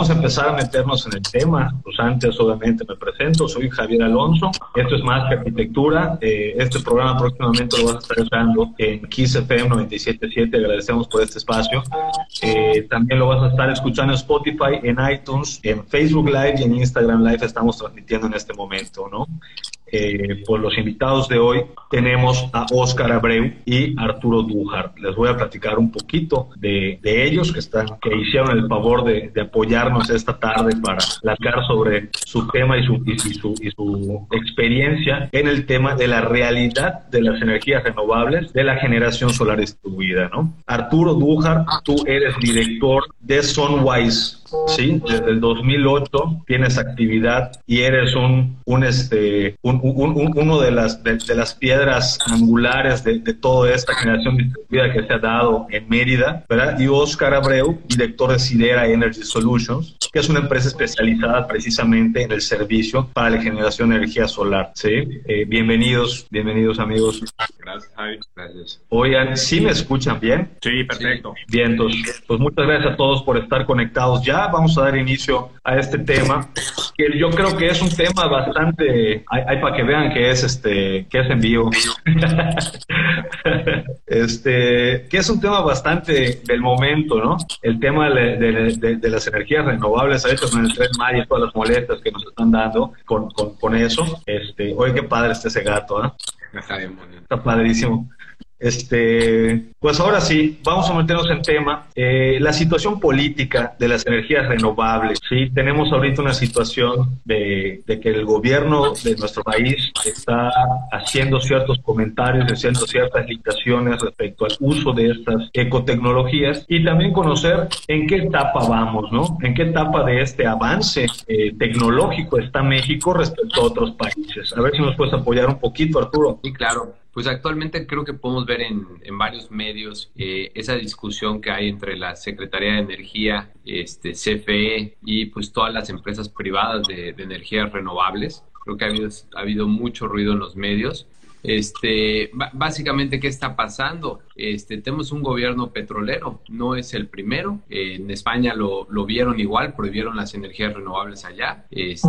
Vamos a empezar a meternos en el tema. Pues antes, obviamente, me presento. Soy Javier Alonso. Esto es más que arquitectura. Eh, este programa próximamente lo vas a estar usando en Kiss FM 977. Agradecemos por este espacio. Eh, también lo vas a estar escuchando en Spotify, en iTunes, en Facebook Live y en Instagram Live. Estamos transmitiendo en este momento, ¿no? Eh, los invitados de hoy tenemos a Óscar Abreu y Arturo Dújar. Les voy a platicar un poquito de, ellos que están que hicieron el favor de, apoyarnos esta tarde para platicar sobre su tema y su, y, su, y su experiencia en el tema de la realidad de las energías renovables de la generación solar distribuida. ¿no? Arturo Dújar, tú eres director de Sunwise ¿sí? Desde el 2008 tienes actividad y eres un, un este, un, un, uno de las, de, las piedras angulares de, de, toda esta generación distribuida que se ha dado en Mérida, ¿verdad? Y Oscar Abreu, director de Sidera Energy Solutions, que es una empresa especializada precisamente en el servicio para la generación de energía solar, ¿sí? Eh, bienvenidos, bienvenidos amigos. Gracias, Javi. Gracias. Oigan, ¿sí me escuchan bien? Sí, perfecto. Bien, entonces, pues muchas gracias a todos por estar conectados ya vamos a dar inicio a este tema, que yo creo que es un tema bastante, hay, para que vean que es este, que es en vivo, este, que es un tema bastante del momento, ¿no? El tema de, las energías renovables, ahorita con el tren Maya y todas las molestias que nos están dando con, con, eso, este, oye, qué padre está ese gato, ¿eh? Está bien Está padrísimo. Este, pues ahora sí, vamos a meternos en tema. Eh, la situación política de las energías renovables. Sí, tenemos ahorita una situación de, que el gobierno de nuestro país está haciendo ciertos comentarios, haciendo ciertas limitaciones respecto al uso de estas ecotecnologías y también conocer en qué etapa vamos, ¿no? En qué etapa de este avance eh, tecnológico está México respecto a otros países. A ver si nos puedes apoyar un poquito, Arturo. Sí, claro. Pues actualmente creo que podemos ver en, en varios medios eh, esa discusión que hay entre la Secretaría de Energía, este, CFE y pues todas las empresas privadas de, de energías renovables. Creo que ha habido, ha habido mucho ruido en los medios este, básicamente, ¿qué está pasando? Este, tenemos un gobierno petrolero, no es el primero. en España lo, lo, vieron igual, prohibieron las energías renovables allá. Este,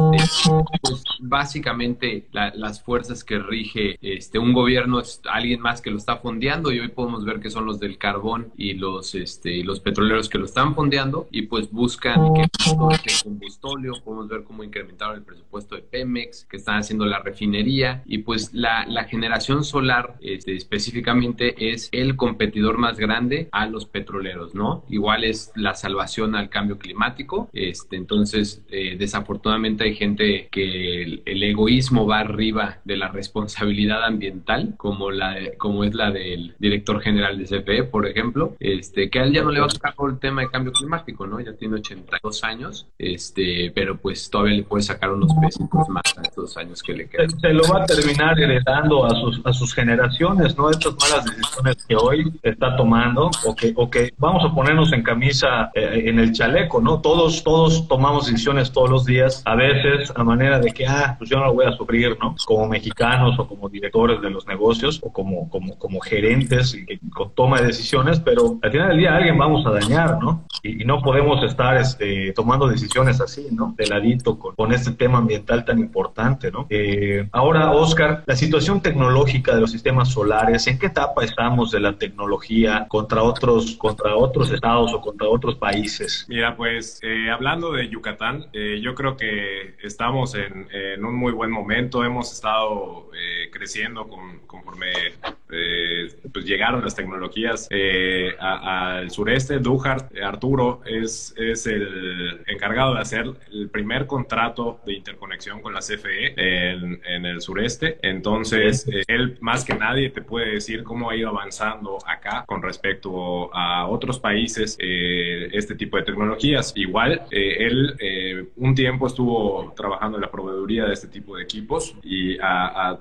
pues, básicamente, las fuerzas que rige este, un gobierno es alguien más que lo está fondeando y hoy podemos ver que son los del carbón y los, este, los petroleros que lo están fondeando y pues buscan que este combustóleo. Podemos ver cómo incrementaron el presupuesto de Pemex, que están haciendo la refinería y pues la, la generación solar este, específicamente es el competidor más grande a los petroleros, ¿no? Igual es la salvación al cambio climático. Este, entonces, eh, desafortunadamente hay gente que el, egoísmo va arriba de la responsabilidad ambiental, como, la como es la del director general de CFE, por ejemplo, este, que a él ya no le va a tocar el tema de cambio climático, ¿no? Ya tiene 82 años, este, pero pues todavía le puede sacar unos pesitos más a estos años que le quedan. Se lo va a terminar heredando a sus, a sus generaciones, ¿no? Estas malas decisiones que hoy está tomando o que, o que vamos a ponernos en camisa eh, en el chaleco, ¿no? Todos, todos tomamos decisiones todos los días, a veces a manera de que, ah, pues yo no lo voy a sufrir, ¿no? Como mexicanos o como directores de los negocios o como, como, como gerentes que, toma de decisiones, pero al final del día alguien vamos a dañar, ¿no? Y, no podemos estar este, tomando decisiones así, ¿no? De ladito con, con este tema ambiental tan importante, ¿no? Eh, ahora, Oscar, la situación tecnológica tecnológica de los sistemas solares? ¿En qué etapa estamos de la tecnología contra otros, contra otros estados o contra otros países? Mira, pues eh, hablando de Yucatán, eh, yo creo que estamos en, un muy buen momento. Hemos estado eh, creciendo con, conforme pues llegaron las tecnologías al sureste. Duhart, Arturo, es, es el encargado de hacer el primer contrato de interconexión con la CFE en, en el sureste. Entonces, él más que nadie te puede decir cómo ha ido avanzando acá con respecto a otros países este tipo de tecnologías. Igual, eh, él eh, un tiempo estuvo trabajando en la proveeduría de este tipo de equipos y a,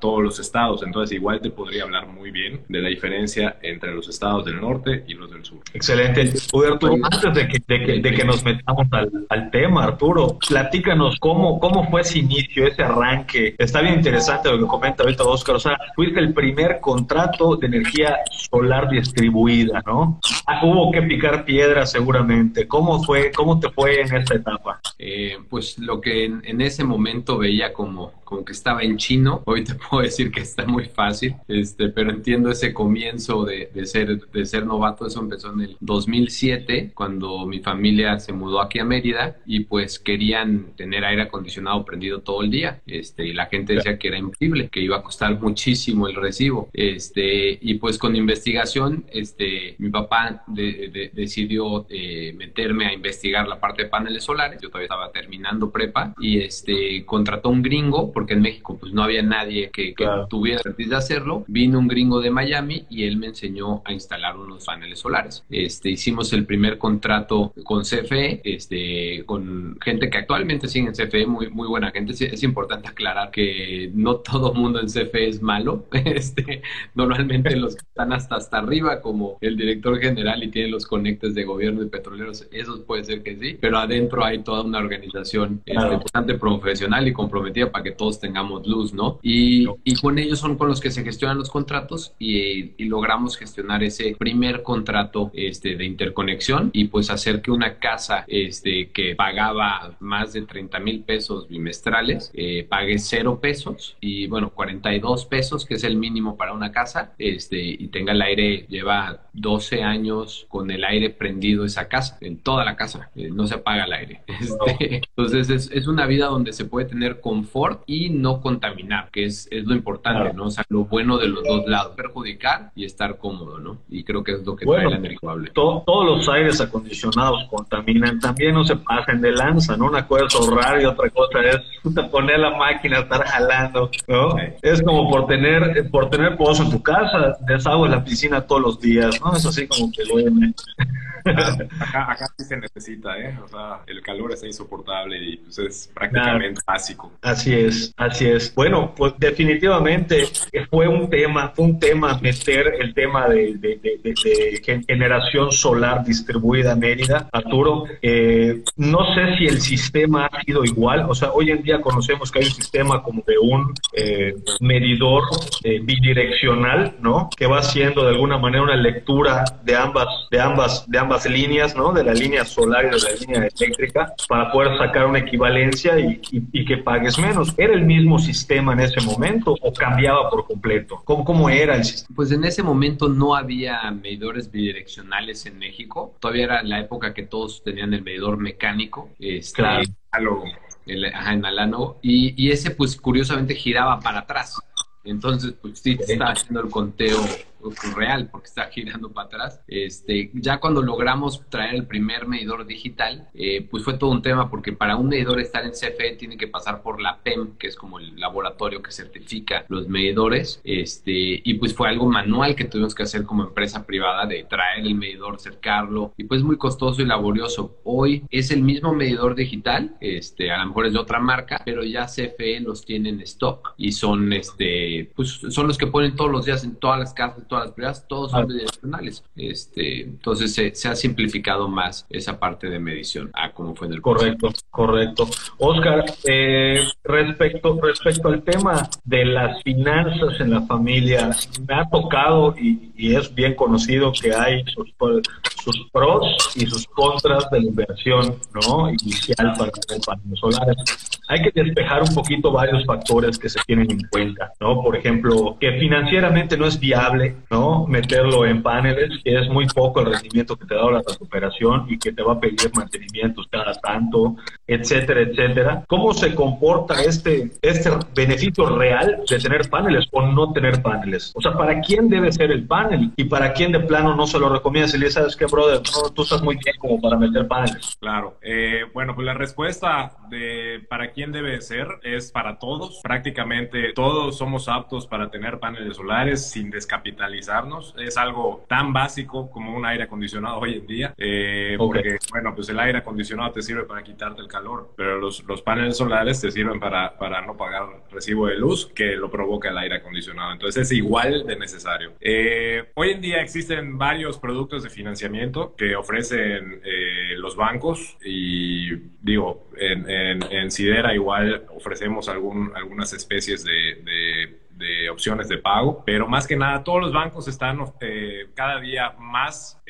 todos los estados, entonces igual te podría hablar muy bien de la diferencia entre los estados del norte y los del sur. Excelente. Arturo, antes de que, de que, nos metamos al, tema, Arturo, platícanos cómo, cómo fue ese inicio, ese arranque. Está bien interesante lo que comenta ahorita Oscar. O sea, fuiste el primer contrato de energía solar distribuida, ¿no? Ah, hubo que picar piedra seguramente. ¿Cómo fue, cómo te fue en esta etapa? Eh, pues lo que en, ese momento veía como, como que estaba en chino, hoy te puedo decir que está muy fácil, este, pero entiendo ese comienzo de, de, ser, de ser novato, eso empezó en el 2007, cuando mi familia se mudó aquí a Mérida y pues querían tener aire acondicionado prendido todo el día, este, y la gente decía que era imposible, que iba a costar muchísimo el recibo, este, y pues con investigación, este, mi papá decidió eh, meterme a investigar la parte de paneles solares, yo todavía estaba terminando prepa y este contrató un gringo porque en México pues no había nadie que, tuviera de hacerlo. Vino un gringo de Miami y él me enseñó a instalar unos paneles solares. Este hicimos el primer contrato con CFE, este con gente que actualmente sigue en CFE, muy muy buena gente. Es, importante aclarar que no todo mundo en CFE es malo. Este normalmente los que están hasta hasta arriba como el director general y tienen los conectes de gobierno y petroleros, esos puede ser que sí, pero adentro hay toda una organización este, bastante profesional y comprometida para que todos tengamos luz, ¿no? Y, y, con ellos son con los que se gestionan los contratos y, y, logramos gestionar ese primer contrato este, de interconexión y pues hacer que una casa este, que pagaba más de 30 mil pesos bimestrales eh, pague cero pesos y bueno, 42 pesos, que es el mínimo para una casa, este, y tenga el aire, lleva 12 años con el aire prendido esa casa, en toda la casa, eh, no se apaga el aire. Este, entonces es, es, una vida donde se puede tener confort y no contaminar, que es, es lo importante, ¿no? O sea, lo bueno de los dos lados, perjudicar y estar cómodo, ¿no? Y creo que es lo que trae la energía todos los aires acondicionados contaminan, también no se pasen de lanza, ¿no? Una cosa es ahorrar y otra cosa es poner la máquina, estar jalando, ¿no? Es como por tener, por tener pozo en tu casa, desagüe la piscina todos los días, ¿no? Es así como que Acá, acá sí se necesita, ¿eh? O sea, el calor está insoportable y pues es prácticamente básico. Así es, así es. Bueno, pues definitivamente fue un tema, fue un tema meter el tema de, generación solar distribuida en Mérida, Arturo. Eh, no sé si el sistema ha sido igual, o sea, hoy en día conocemos que hay un sistema como de un eh, medidor eh, bidireccional, ¿no? Que va haciendo de alguna manera una lectura de ambas, de ambas, de ambas líneas, ¿no? De la línea solar y de la línea eléctrica para poder sacar una equivalencia y, que pagues menos. ¿Era el mismo sistema en ese momento o cambiaba por completo? ¿Cómo, ¿Cómo era el sistema? Pues en ese momento no había medidores bidireccionales en México. Todavía era la época que todos tenían el medidor mecánico. Este, claro. El, ajá, en. Y, y ese, pues curiosamente giraba para atrás. Entonces, pues sí, está haciendo el conteo real porque está girando para atrás. Este, ya cuando logramos traer el primer medidor digital, eh, pues fue todo un tema porque para un medidor estar en CFE tiene que pasar por la PEM, que es como el laboratorio que certifica los medidores, este, y pues fue algo manual que tuvimos que hacer como empresa privada de traer el medidor, cercarlo, y pues muy costoso y laborioso. Hoy es el mismo medidor digital, este, a lo mejor es de otra marca, pero ya CFE los tiene en stock y son, este, pues son los que ponen todos los días en todas las casas, todas las privadas, todos son bidireccionales. Este, entonces se, ha simplificado más esa parte de medición a como fue en el Correcto, correcto. Oscar, eh, respecto, respecto al tema de las finanzas en la familia, me ha tocado y, es bien conocido que hay sus, sus, pros y sus contras de la inversión ¿no? inicial para los paneles solares. Hay que despejar un poquito varios factores que se tienen en cuenta, ¿no? Por ejemplo, que financieramente no es viable, ¿no? Meterlo en paneles, que es muy poco el rendimiento que te da la recuperación y que te va a pedir mantenimientos cada tanto, etcétera, etcétera. ¿Cómo se comporta este, este beneficio real de tener paneles o no tener paneles? O sea, ¿para quién debe ser el panel? Y para quién de plano no se lo recomiendas y le sabes que, brother, tú estás muy bien como para meter paneles. Claro. Eh, bueno, pues la respuesta de para quién debe ser es para todos. Prácticamente todos somos aptos para tener paneles solares sin Es algo tan básico como un aire acondicionado hoy en día. Eh, porque, bueno, pues el aire acondicionado te sirve para quitarte el calor, pero los, los paneles solares te sirven para, para no pagar recibo de luz que lo provoca el aire acondicionado. Entonces es igual de necesario. Eh, hoy en día existen varios productos de financiamiento que ofrecen eh, los bancos y digo, en, en, Sidera igual ofrecemos algún, algunas especies de, de, opciones de pago, pero más que nada todos los bancos están eh, cada día más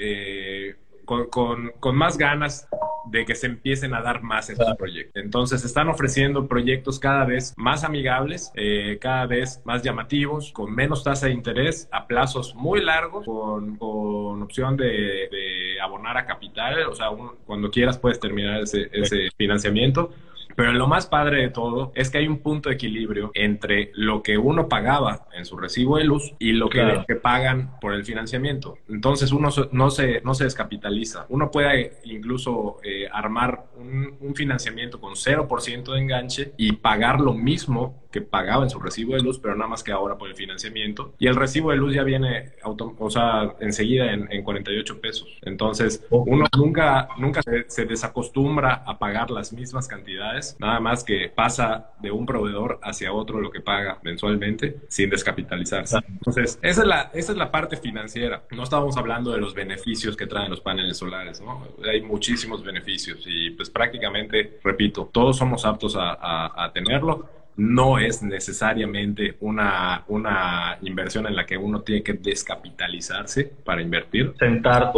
con, con, más ganas de que se empiecen a dar más estos proyectos. Entonces están ofreciendo proyectos cada vez más amigables, eh, cada vez más llamativos, con menos tasa de interés, a plazos muy largos, con, con opción de, de, abonar a capital, o sea, cuando quieras puedes terminar ese, ese financiamiento pero lo más padre de todo es que hay un punto de equilibrio entre lo que uno pagaba en su recibo de luz y lo que, pagan por el financiamiento. Entonces uno no se, no se descapitaliza. Uno puede incluso eh, armar un, un, financiamiento con 0% de enganche y pagar lo mismo que pagaba en su recibo de luz, pero nada más que ahora por el financiamiento. Y el recibo de luz ya viene, o sea, enseguida en, en 48 pesos. Entonces, uno nunca, nunca se, desacostumbra a pagar las mismas cantidades, nada más que pasa de un proveedor hacia otro lo que paga mensualmente sin descapitalizarse. Entonces, esa es la, esa es la parte financiera. No estábamos hablando de los beneficios que traen los paneles solares, ¿no? Hay muchísimos beneficios y pues prácticamente, repito, todos somos aptos a, a, a tenerlo no es necesariamente una, una inversión en la que uno tiene que descapitalizarse para invertir. Sentar.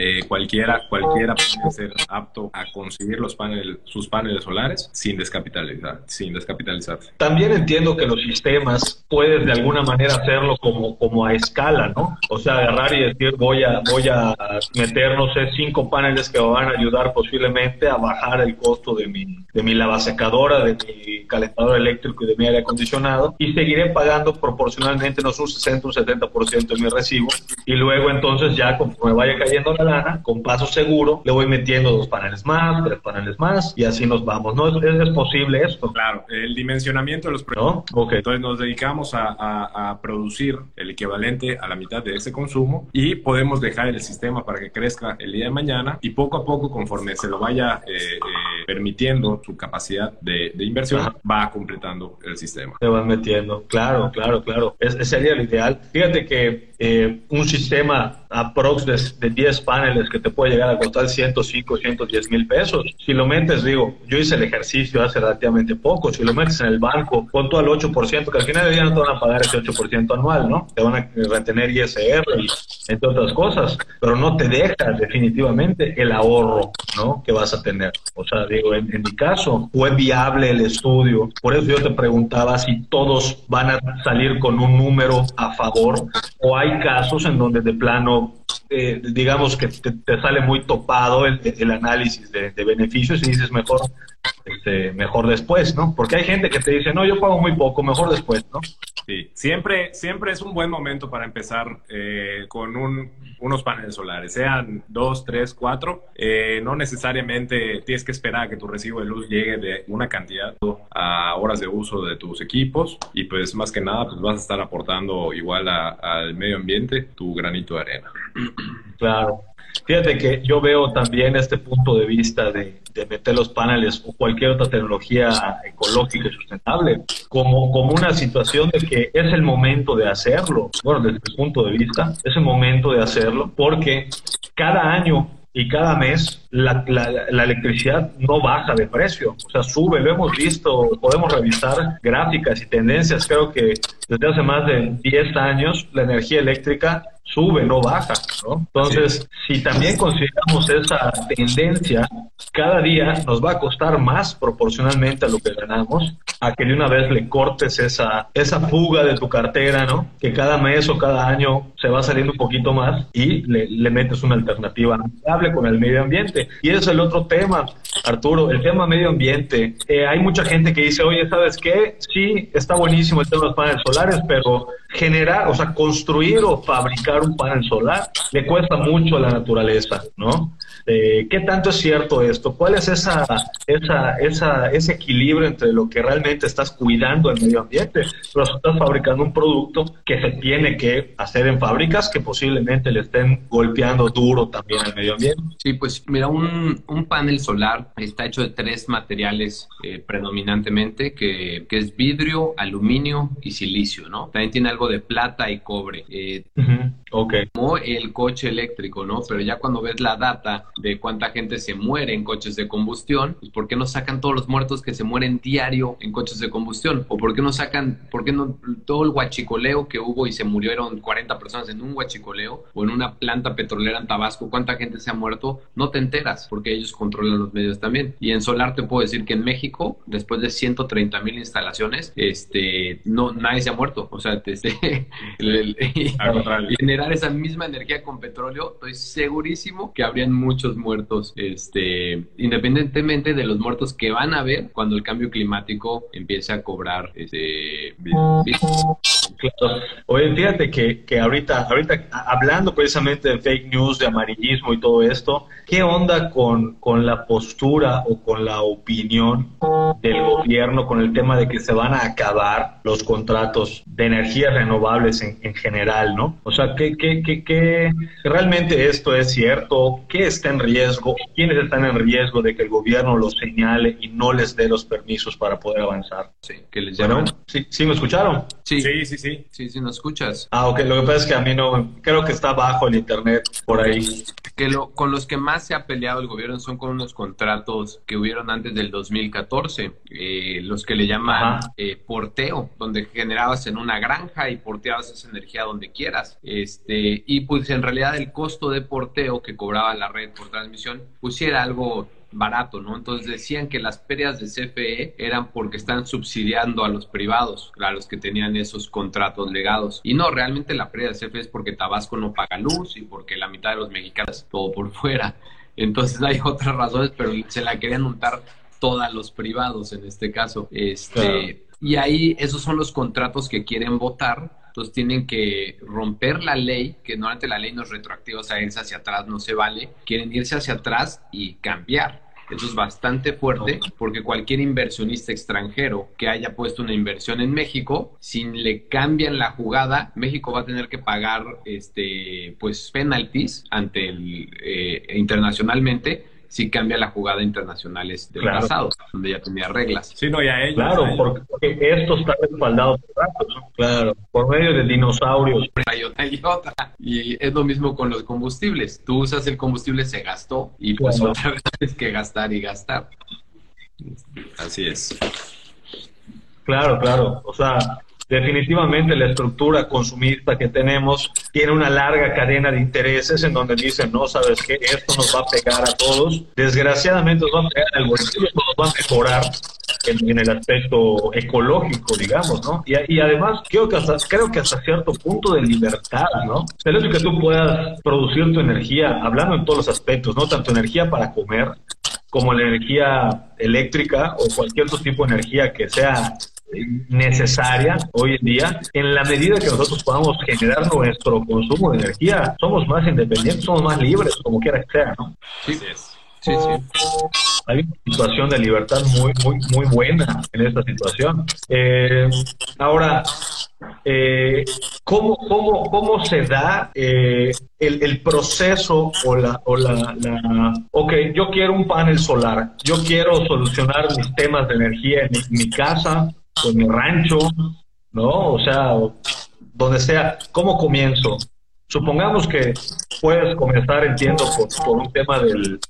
Eh, cualquiera, cualquiera puede ser apto a conseguir los paneles, sus paneles solares sin descapitalizar, sin descapitalizarse. También entiendo que los sistemas puedes de alguna manera hacerlo como, como a escala, ¿no? O sea, agarrar y decir voy a, voy a meter, no sé, cinco paneles que van a ayudar posiblemente a bajar el costo de mi, de mi lavasecadora, de mi calentador eléctrico y de mi aire acondicionado y seguiré pagando proporcionalmente, no sé, un 60, un 70% de mi recibo y luego entonces ya conforme vaya cayendo la con paso seguro, le voy metiendo dos paneles más, tres paneles más y así nos vamos. ¿No es, posible esto? Claro, el dimensionamiento de los proyectos. Entonces nos dedicamos a, a, producir el equivalente a la mitad de ese consumo y podemos dejar el sistema para que crezca el día de mañana y poco a poco, conforme se lo vaya eh, eh, permitiendo su capacidad de, inversión, va completando el sistema. Se van metiendo, claro, claro, claro. Ese sería lo ideal. Fíjate que eh, un sistema aprox de, de 10 paneles que te puede llegar a costar 105, 110 mil pesos. Si lo metes, digo, yo hice el ejercicio hace relativamente poco, si lo metes en el banco, con todo el 8%, que al final día no te van a pagar ese 8% anual, ¿no? Te van a retener ISR y entre otras cosas, pero no te deja definitivamente el ahorro, ¿no? Que vas a tener. O sea, digo, en, en mi caso, fue viable el estudio, por eso yo te preguntaba si todos van a salir con un número a favor o hay casos en donde de plano, eh, digamos que te, sale muy topado el, análisis de, beneficios y dices mejor, este, mejor después, ¿no? Porque hay gente que te dice, no, yo pago muy poco, mejor después, ¿no? Sí, siempre, siempre es un buen momento para empezar eh, con un, unos paneles solares, sean dos, tres, cuatro. Eh, no necesariamente tienes que esperar a que tu recibo de luz llegue de una cantidad a horas de uso de tus equipos y pues más que nada pues vas a estar aportando igual al medio ambiente tu granito de arena. Claro. Fíjate que yo veo también este punto de vista de, meter los paneles o cualquier otra tecnología ecológica y sustentable como, como una situación de que es el momento de hacerlo. Bueno, desde mi punto de vista, es el momento de hacerlo porque cada año y cada mes la, la, electricidad no baja de precio, o sea, sube, lo hemos visto, podemos revisar gráficas y tendencias, creo que desde hace más de 10 años la energía eléctrica sube, no baja, ¿no? Entonces, si también consideramos esa tendencia, cada día nos va a costar más proporcionalmente a lo que ganamos, a que de una vez le cortes esa, esa fuga de tu cartera, ¿no? Que cada mes o cada año se va saliendo un poquito más y le, le metes una alternativa amigable con el medio ambiente. Y ese es el otro tema, Arturo, el tema medio ambiente. Eh, hay mucha gente que dice, oye, ¿sabes qué? Sí, está buenísimo el tema de los paneles solares, pero generar, o sea, construir o fabricar un panel solar le cuesta mucho a la naturaleza, ¿no? Eh, ¿Qué tanto es cierto esto? ¿Cuál es esa, esa, esa, ese equilibrio entre lo que realmente estás cuidando del medio ambiente, pero estás fabricando un producto que se tiene que hacer en fábricas que posiblemente le estén golpeando duro también al medio ambiente? Sí, pues mira, un, un panel solar está hecho de tres materiales eh, predominantemente, que, es vidrio, aluminio y silicio, ¿no? También tiene algo de plata y cobre. Eh, Como el coche eléctrico, ¿no? Pero ya cuando ves la data de cuánta gente se muere en coches de combustión, pues ¿por qué no sacan todos los muertos que se mueren diario en coches de combustión? ¿O por qué no sacan, por qué no todo el huachicoleo que hubo y se murieron 40 personas en un huachicoleo o en una planta petrolera en Tabasco, cuánta gente se ha muerto? No te enteras porque ellos controlan los medios también. Y en solar te puedo decir que en México, después de 130 mil instalaciones, este, no, nadie se ha muerto. O sea, este, generar esa misma energía con petróleo, estoy segurísimo que habrían muchos muertos, este, independientemente de los muertos que van a haber cuando el cambio climático empiece a cobrar este, Claro. Oye, fíjate que, que ahorita, ahorita hablando precisamente de fake news, de amarillismo y todo esto, ¿qué onda con, con la postura o con la opinión del gobierno con el tema de que se van a acabar los contratos de energías renovables en, en general, ¿no? O sea, ¿qué, qué, qué, qué, realmente esto es cierto? ¿Qué está en riesgo? ¿Quiénes están en riesgo de que el gobierno los señale y no les dé los permisos para poder avanzar? Sí, que les llaman. ¿sí, ¿sí me escucharon? Sí, sí, sí. Sí, sí, sí, nos escuchas. Ah, ok, lo que pasa es que a mí no, creo que está bajo el internet por ahí. Que lo, con los que más se ha peleado el gobierno son con unos contratos que hubieron antes del 2014, eh, los que le llaman eh, porteo, donde generabas en una granja y porteabas esa energía donde quieras. Este, y pues en realidad el costo de porteo que cobraba la red por transmisión, pues era algo barato, ¿no? Entonces decían que las pérdidas de CFE eran porque están subsidiando a los privados, a los que tenían esos contratos legados. Y no, realmente la pérdida de CFE es porque Tabasco no paga luz y porque la mitad de los mexicanos todo por fuera. Entonces hay otras razones, pero se la querían untar todas los privados en este caso. Este, Y ahí esos son los contratos que quieren votar tienen que romper la ley, que normalmente la ley no es retroactiva, o sea, irse hacia atrás no se vale, quieren irse hacia atrás y cambiar. Eso es bastante fuerte porque cualquier inversionista extranjero que haya puesto una inversión en México, si le cambian la jugada, México va a tener que pagar este pues penalties ante el eh, internacionalmente si cambia la jugada internacional del pasado, donde ya tenía reglas. Sí, no, ya ellos. Claro, porque, esto está respaldado por datos, claro, por medio de dinosaurios. Hay otra y otra. Y es lo mismo con los combustibles. Tú usas el combustible, se gastó, y pues otra vez tienes que gastar y gastar. Así es. Claro, claro. O sea, definitivamente la estructura consumista que tenemos tiene una larga cadena de intereses en donde dicen, no, sabes que esto nos va a pegar a todos, desgraciadamente nos va a pegar al bolsillo, nos va a mejorar en, el aspecto ecológico, digamos, ¿no? Y, además creo que, hasta, creo que hasta cierto punto de libertad, ¿no? El hecho que tú puedas producir tu energía, hablando en todos los aspectos, ¿no? Tanto energía para comer como la energía eléctrica o cualquier otro tipo de energía que sea necesaria hoy en día, en la medida que nosotros podamos generar nuestro consumo de energía, somos más independientes, somos más libres, como quiera que sea, ¿no? Sí, sí, sí. Hay una situación de libertad muy, muy, muy buena en esta situación. Eh, ahora, eh, ¿cómo, cómo, cómo se da eh, el, el, proceso o la, o la, la, ok, yo quiero un panel solar, yo quiero solucionar mis temas de energía en mi, casa, en mi rancho, ¿no? O sea, donde sea, ¿cómo comienzo? Supongamos que puedes comenzar, entiendo, por, por un tema del,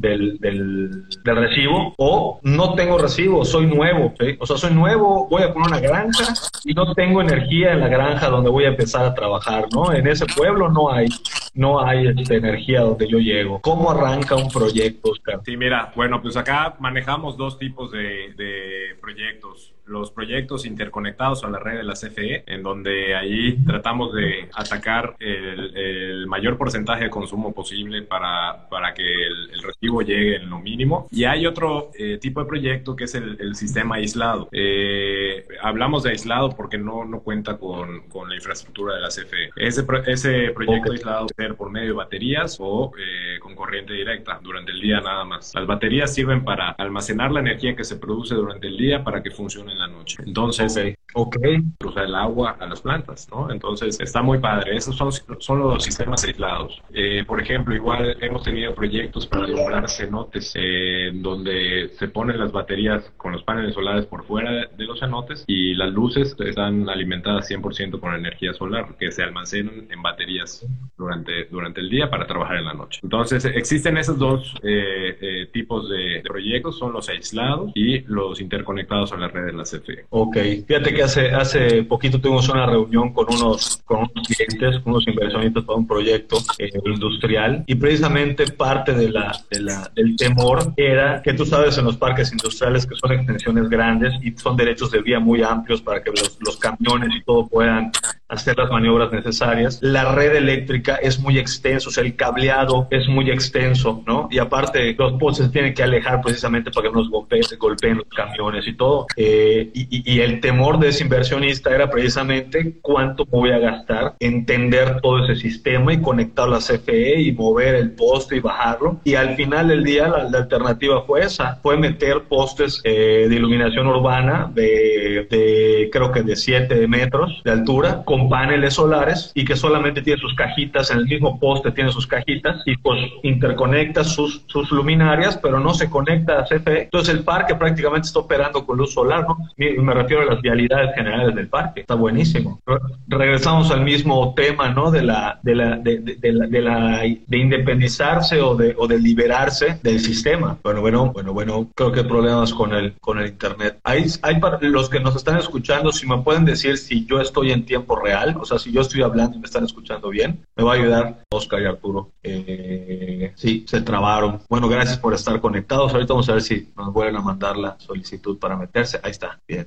del, del, recibo o no tengo recibo, soy nuevo, o sea, soy nuevo, voy a poner una granja y no tengo energía en la granja donde voy a empezar a trabajar, ¿no? En ese pueblo no hay, no hay este, energía donde yo llego. ¿Cómo arranca un proyecto, Oscar? Sí, mira, bueno, pues acá manejamos dos tipos de, de proyectos los proyectos interconectados a la red de la CFE, en donde ahí tratamos de atacar el, mayor porcentaje de consumo posible para, para que el, recibo llegue en lo mínimo. Y hay otro eh, tipo de proyecto que es el, sistema aislado. Eh, hablamos de aislado porque no, no cuenta con, con la infraestructura de la CFE. Ese, ese proyecto aislado ser por medio de baterías o eh, con corriente directa durante el día nada más. Las baterías sirven para almacenar la energía que se produce durante el día para que funcione la noche. Entonces, Ok. Cruza el agua a las plantas, ¿no? Entonces, está muy padre. Esos son, son los sistemas aislados. Eh, por ejemplo, igual hemos tenido proyectos para alumbrar cenotes, eh, donde se ponen las baterías con los paneles solares por fuera de los cenotes y las luces están alimentadas 100% con energía solar, que se almacenan en baterías durante, durante el día para trabajar en la noche. Entonces, existen esos dos eh, tipos de, proyectos, son los aislados y los interconectados a la red de la CFE. Ok, fíjate que hace, hace poquito tuvimos una reunión con unos, con unos clientes, unos inversionistas para un proyecto eh, industrial y precisamente parte de la, de la, del temor era que tú sabes en los parques industriales que son extensiones grandes y son derechos de vía muy amplios para que los camiones y todo puedan hacer las maniobras necesarias. La red eléctrica es muy extensa, o sea, el cableado es muy extenso, ¿no? Y aparte, los postes tienen que alejar precisamente para que no golpeen, golpeen los camiones y todo. Eh, y, y, el temor de ese inversionista era precisamente cuánto voy a gastar, entender todo ese sistema y conectar la CFE y mover el poste y bajarlo. Y al final del día, la, alternativa fue esa, fue meter postes eh, de iluminación urbana de, de, creo que de 7 metros de altura, con paneles solares y que solamente tiene sus cajitas, en el mismo poste tiene sus cajitas y pues interconecta sus, sus luminarias, pero no se conecta a CFE. Entonces el parque prácticamente está operando con luz solar, ¿no? Me refiero a las vialidades generales del parque. Está buenísimo. Regresamos al mismo tema, ¿no? De la, de la, de, de, la, de, la, de independizarse o de, o de liberarse del sistema. Bueno, bueno, bueno, bueno, creo que hay problemas con el, con el internet. Hay, hay para los que nos están escuchando, si me pueden decir si yo estoy en tiempo real o sea, si yo estoy hablando y me están escuchando bien, me va a ayudar Oscar y Arturo. Eh, sí, se trabaron. Bueno, gracias por estar conectados. Ahorita vamos a ver si nos vuelven a mandar la solicitud para meterse. Ahí está. Bien,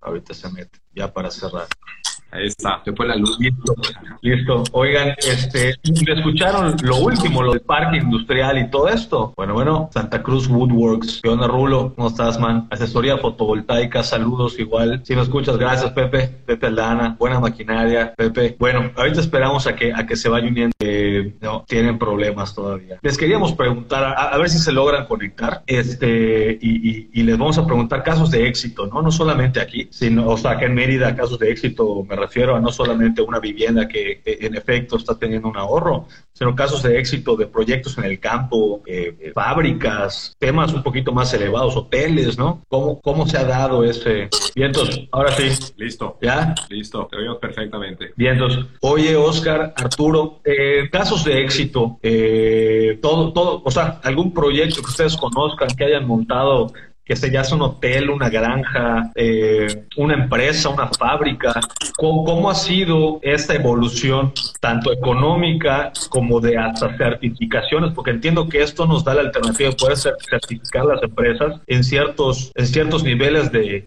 ahorita se mete. Ya para cerrar. Está, se fue la luz. Listo, listo. Oigan, este, escucharon lo último, lo del parque industrial y todo esto? Bueno, bueno, Santa Cruz Woodworks. ¿Qué onda, Rulo? ¿Cómo estás, man? Asesoría fotovoltaica, saludos igual. Si me escuchas, gracias, Pepe. Pepe Aldana, buena maquinaria, Pepe. Bueno, ahorita esperamos a que, a que se vaya uniendo. no, tienen problemas todavía. Les queríamos preguntar, a, ver si se logran conectar, este, y, y, les vamos a preguntar casos de éxito, ¿no? No solamente aquí, sino, o sea, que en Mérida casos de éxito, me refiero a no solamente una vivienda que en efecto está teniendo un ahorro, sino casos de éxito de proyectos en el campo, eh, eh, fábricas, temas un poquito más elevados, hoteles, ¿no? ¿Cómo, cómo se ha dado ese? Vientos, ahora sí. Listo. ¿Ya? Listo, te oímos perfectamente. Vientos. Oye, Oscar, Arturo, eh, casos de éxito, todo, todo, o sea, algún proyecto que ustedes conozcan, que hayan montado que se ya es un hotel, una granja, eh, una empresa, una fábrica. ¿Cómo, ha sido esta evolución, tanto económica como de hasta certificaciones? Porque entiendo que esto nos da la alternativa de poder certificar las empresas en ciertos, en ciertos niveles de,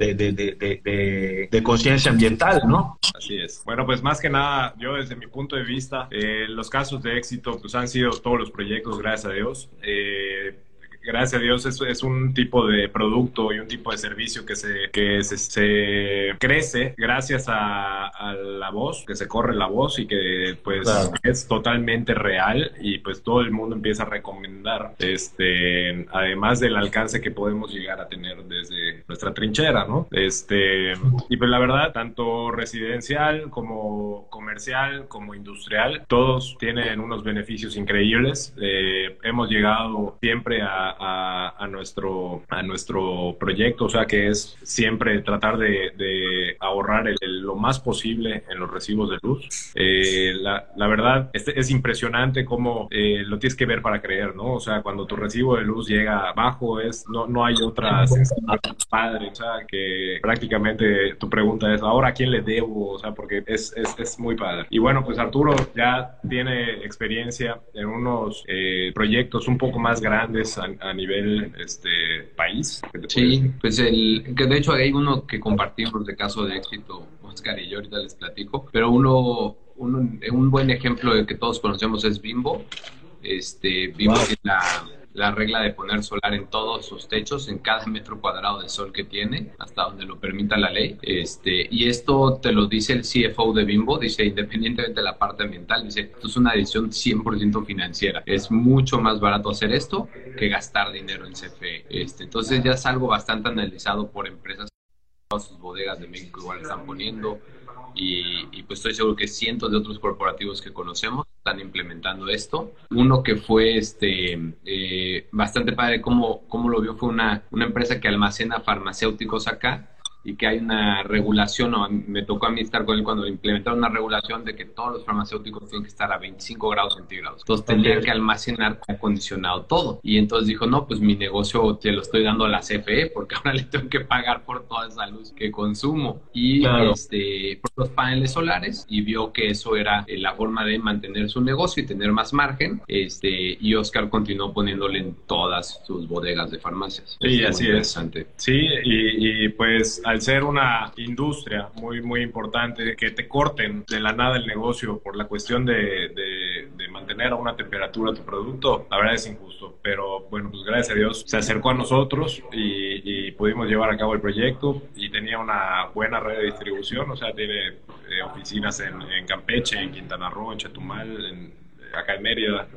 de, conciencia ambiental, ¿no? Así es. Bueno, pues más que nada, yo desde mi punto de vista, eh, los casos de éxito pues han sido todos los proyectos, gracias a Dios. Eh, gracias a Dios es, es, un tipo de producto y un tipo de servicio que se, que se, crece gracias a, la voz, que se corre la voz y que pues es totalmente real y pues todo el mundo empieza a recomendar, este, además del alcance que podemos llegar a tener desde nuestra trinchera, ¿no? Este, y pues la verdad, tanto residencial como comercial, como industrial, todos tienen unos beneficios increíbles. Eh, hemos llegado siempre a, a, nuestro, a nuestro proyecto, o sea que es siempre tratar de, de ahorrar lo más posible en los recibos de luz. Eh, la, la, verdad, es, es impresionante cómo eh, lo tienes que ver para creer, ¿no? O sea, cuando tu recibo de luz llega abajo, es, no, no hay otra sensación padre, o sea, que prácticamente tu pregunta es, ¿ahora a quién le debo? O sea, porque es, es, es muy padre. Y bueno, pues Arturo ya tiene experiencia en unos eh, proyectos un poco más grandes a, nivel este, país. Sí, pues el, que de hecho hay uno que compartimos de caso de éxito, Oscar y yo ahorita les platico, pero uno, un buen ejemplo de que todos conocemos es Bimbo. Este, Bimbo wow. la la regla de poner solar en todos sus techos, en cada metro cuadrado de sol que tiene, hasta donde lo permita la ley. Este, y esto te lo dice el CFO de Bimbo, dice, independientemente de la parte ambiental, dice, esto es una decisión 100% financiera. Es mucho más barato hacer esto que gastar dinero en CFE. Este, entonces ya es algo bastante analizado por empresas. Todas sus bodegas de México igual están poniendo y, pues estoy seguro que cientos de otros corporativos que conocemos están implementando esto. Uno que fue este, eh, bastante padre, como, como lo vio, fue una, una empresa que almacena farmacéuticos acá y que hay una regulación, o me tocó a mí estar con él cuando implementaron una regulación de que todos los farmacéuticos tienen que estar a 25 grados centígrados. Entonces tendrían que almacenar acondicionado todo. Y entonces dijo, no, pues mi negocio te lo estoy dando a la CFE porque ahora le tengo que pagar por toda esa luz que consumo. Y este, por los paneles solares y vio que eso era eh, la forma de mantener su negocio y tener más margen. Este, y Oscar continuó poniéndole en todas sus bodegas de farmacias. Sí, así es. Sí, y, y pues al ser una industria muy, muy importante, que te corten de la nada el negocio por la cuestión de, de, mantener a una temperatura tu producto, la verdad es injusto. Pero bueno, pues gracias a Dios se acercó a nosotros y, pudimos llevar a cabo el proyecto y tenía una buena red de distribución, o sea, tiene eh, oficinas en, en, Campeche, en Quintana Roo, en Chetumal, en, acá en Mérida.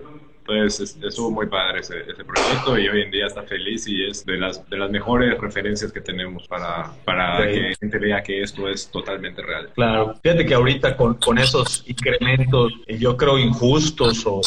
Entonces estuvo muy padre ese, ese, proyecto y hoy en día está feliz y es de las, de las mejores referencias que tenemos para, para que la gente vea que esto es totalmente real. Claro, fíjate que ahorita con, con esos incrementos, eh, yo creo injustos o,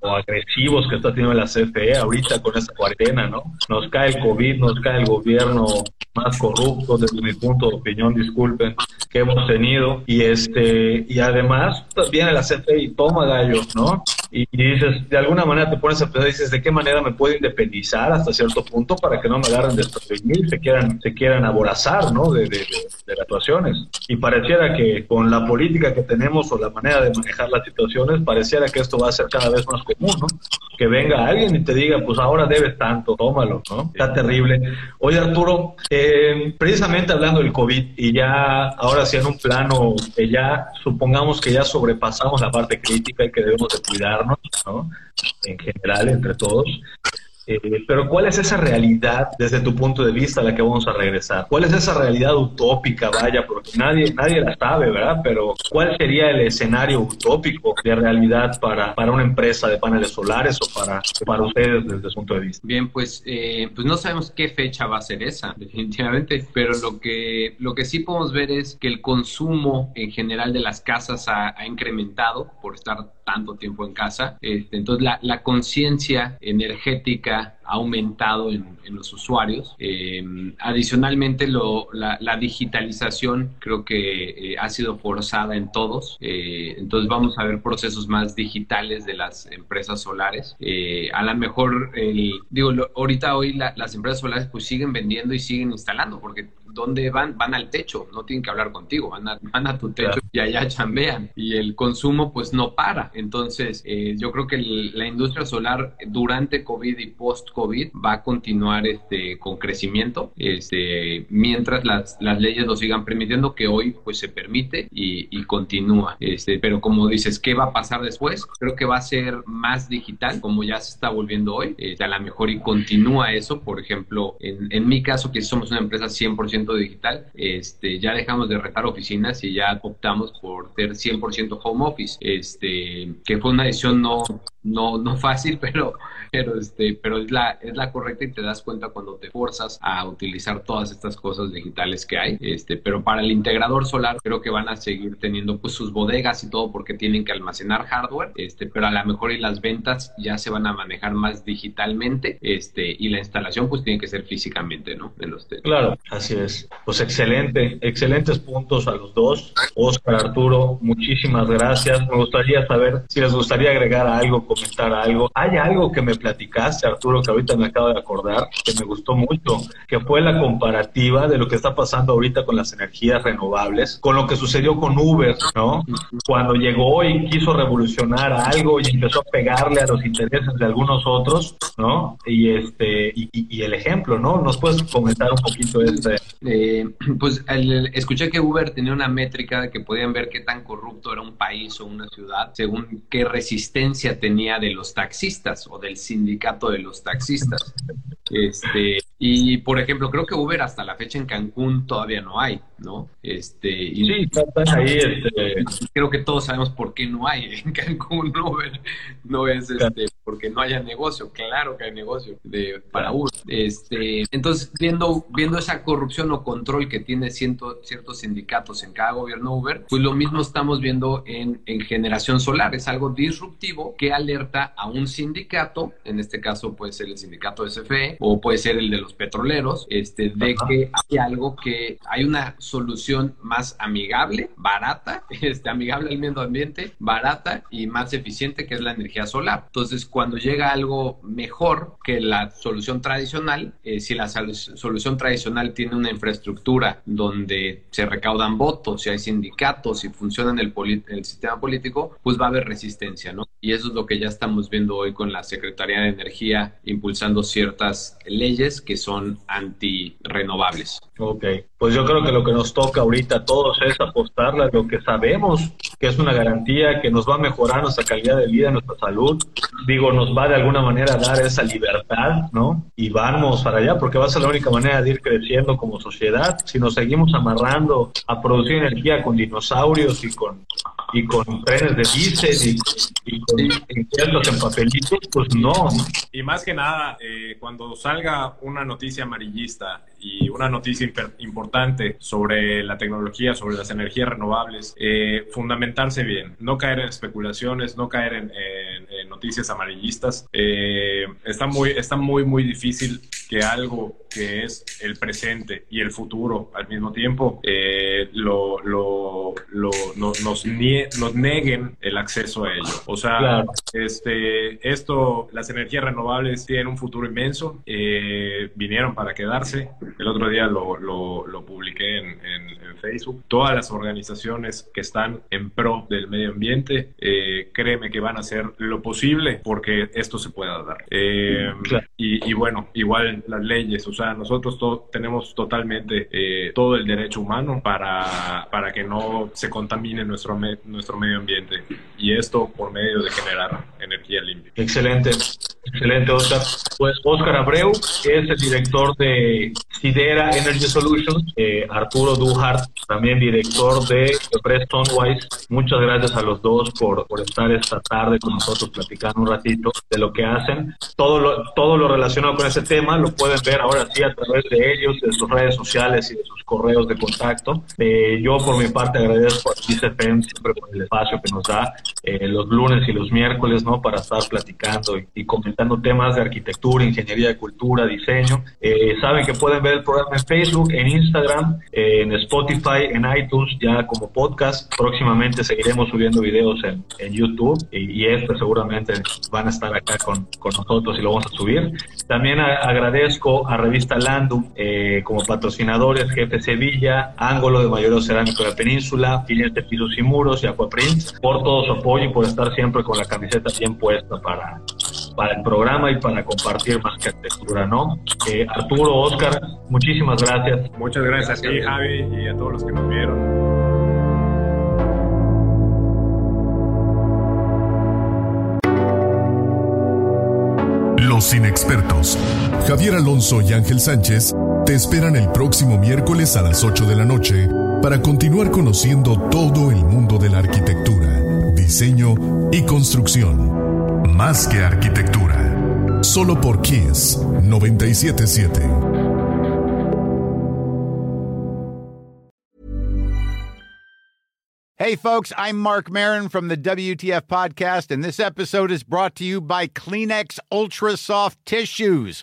o, agresivos que está teniendo la CFE ahorita con esta cuarentena, ¿no? Nos cae el COVID, nos cae el gobierno más corrupto desde mi punto de opinión, disculpen, que hemos tenido y este y además pues, viene la CFE y toma gallo, ¿no? Y, dices, de alguna manera te pones a pensar dices, ¿de qué manera me puedo independizar hasta cierto punto para que no me agarren de y se quieran, se quieran aborazar, ¿no? De, de, de, actuaciones. Y pareciera que con la política que tenemos o la manera de manejar las situaciones, pareciera que esto va a ser cada vez más común, ¿no? Que venga alguien y te diga, pues ahora debes tanto, tómalo, ¿no? Está terrible. Oye, Arturo, eh, precisamente hablando del COVID y ya ahora sí en un plano que ya supongamos que ya sobrepasamos la parte crítica y que debemos de en general entre todos. Eh, pero ¿cuál es esa realidad desde tu punto de vista a la que vamos a regresar? ¿Cuál es esa realidad utópica, vaya? Porque nadie, nadie la sabe, ¿verdad? Pero ¿cuál sería el escenario utópico de realidad para, para una empresa de paneles solares o para, para ustedes desde su punto de vista? Bien, pues, eh, pues no sabemos qué fecha va a ser esa, definitivamente, pero lo que, lo que sí podemos ver es que el consumo en general de las casas ha, ha incrementado por estar tanto tiempo en casa. Este, entonces, la, la conciencia energética aumentado en, en los usuarios. Eh, adicionalmente, lo, la, la, digitalización creo que eh, ha sido forzada en todos. Eh, entonces, vamos a ver procesos más digitales de las empresas solares. A lo mejor, digo, lo, ahorita hoy la, las empresas solares pues siguen vendiendo y siguen instalando porque ¿dónde van? Van al techo, no tienen que hablar contigo, van a, van a tu techo claro. y allá chambean. Y el consumo pues no para. Entonces, yo creo que el, la industria solar durante COVID y post-COVID COVID va a continuar este, con crecimiento, este, mientras las, leyes lo sigan permitiendo, que hoy pues se permite y, y continúa. Este, pero como dices, ¿qué va a pasar después? Creo que va a ser más digital, como ya se está volviendo hoy. Este, a lo mejor y continúa eso. Por ejemplo, en, en mi caso, que somos una empresa 100% digital, este, ya dejamos de retar oficinas y ya optamos por ser 100% home office, este, que fue una decisión no, no, no fácil, pero, pero, este, pero es, la, es la correcta y te das cuenta cuando te forzas a utilizar todas estas cosas digitales que hay. Este, pero para el integrador solar creo que van a seguir teniendo pues sus bodegas y todo porque tienen que almacenar hardware, este, pero a lo mejor y las ventas ya se van a manejar más digitalmente este, y la instalación pues tiene que ser físicamente, ¿no? De los claro, así es. Pues excelente, excelentes puntos a los dos. Oscar, Arturo, muchísimas gracias. Me gustaría saber si les gustaría agregar algo comentar algo. Hay algo que me platicaste, Arturo, que ahorita me acabo de acordar, que me gustó mucho, que fue la comparativa de lo que está pasando ahorita con las energías renovables, con lo que sucedió con Uber, ¿no? Cuando llegó y quiso revolucionar algo y empezó a pegarle a los intereses de algunos otros, ¿no? Y este y, el ejemplo, ¿no? ¿Nos puedes comentar un poquito este? Eh, pues escuché que Uber tenía una métrica de que podían ver qué tan corrupto era un país o una ciudad según qué resistencia tenía de los taxistas o del sindicato de los taxistas. Este, y por ejemplo, creo que Uber hasta la fecha en Cancún todavía no hay, ¿no? Este, y sí, ahí. Este... Creo que todos sabemos por qué no hay en Cancún Uber. No es este, porque no haya negocio. Claro que hay negocio de, para Uber. Este, entonces, viendo, viendo esa corrupción o control que tiene ciento, ciertos sindicatos en cada gobierno Uber, pues lo mismo estamos viendo en, en generación solar. Es algo disruptivo que alerta a un sindicato, en este caso puede ser el sindicato SFE o puede ser el de los petroleros, este, de que hay algo que hay una solución más amigable, barata, este, amigable al medio ambiente, barata y más eficiente que es la energía solar. Entonces, cuando llega algo mejor que la solución tradicional, eh, si la solución tradicional tiene una infraestructura donde se recaudan votos, si hay sindicatos, si funciona el, el sistema político, pues va a haber resistencia, ¿no? Y eso es lo que ya estamos viendo hoy con la Secretaría de Energía impulsando ciertas leyes que son antirrenovables. Ok, pues yo creo que lo que nos toca ahorita a todos es apostarle a lo que sabemos que es una garantía que nos va a mejorar nuestra calidad de vida, nuestra salud. Digo, nos va de alguna manera a dar esa libertad, ¿no? Y vamos para allá porque va a ser la única manera de ir creciendo como sociedad. Si nos seguimos amarrando a producir energía con dinosaurios y con y con trenes de diésel y, con impuestos en papelitos, pues no. Y más que nada, eh, cuando salga una noticia amarillista y una noticia importante sobre la tecnología, sobre las energías renovables, eh, fundamentarse bien, no caer en especulaciones, no caer en, noticias amarillistas. Eh, está, muy, está muy, muy difícil que algo que es el presente y el futuro al mismo tiempo eh, lo, lo, lo, nos, nos, neguen el acceso a ello. O sea, este, esto, las energías renovables tienen un futuro inmenso, vinieron para quedarse el otro día lo, lo, publiqué en, en, Facebook. Todas las organizaciones que están en pro del medio ambiente, eh, créeme que van a hacer lo posible porque esto se pueda dar. Eh, y, bueno, igual las leyes, o sea, nosotros tenemos totalmente eh, todo el derecho humano para, para que no se contamine nuestro, nuestro medio ambiente. Y esto por medio de generar energía limpia. Excelente, excelente, Oscar. Pues Oscar Abreu es el director de Sidera Energy Solutions, eh, Arturo Duhart, también director de Preston Wise. Muchas gracias a los dos por, por estar esta tarde con nosotros platicando un ratito de lo que hacen. Todo lo, todo lo relacionado con ese tema lo pueden ver ahora sí a través de ellos, de sus redes sociales y de sus correos de contacto. Eh, yo por mi parte agradezco a CICFM siempre por el espacio que nos da eh, los lunes y los miércoles, ¿no? Para estar platicando y, comentando temas de arquitectura, ingeniería de cultura, diseño. saben que pueden ver el programa en Facebook, en Instagram, en Spotify, en iTunes, ya como podcast. Próximamente seguiremos subiendo videos en, YouTube y, este seguramente van a estar acá con, con, nosotros y lo vamos a subir. También agradezco a Revista Landum eh, como patrocinadores, Jefe Sevilla, Ángulo de Mayor Cerámico de la Península, de Pisos y Muros y Aquaprint por todo su apoyo y por estar siempre con la camiseta bien puesta para para el programa y para compartir más que arquitectura, ¿no? Eh, Arturo, Oscar, muchísimas gracias. Muchas gracias, a ti, Javi, y a todos los que nos vieron. Los inexpertos, Javier Alonso y Ángel Sánchez, te esperan el próximo miércoles a las 8 de la noche para continuar conociendo todo el mundo de la arquitectura, diseño y construcción. Más que arquitectura. Solo por Kiss 977. Hey, folks, I'm Mark Marin from the WTF Podcast, and this episode is brought to you by Kleenex Ultra Soft Tissues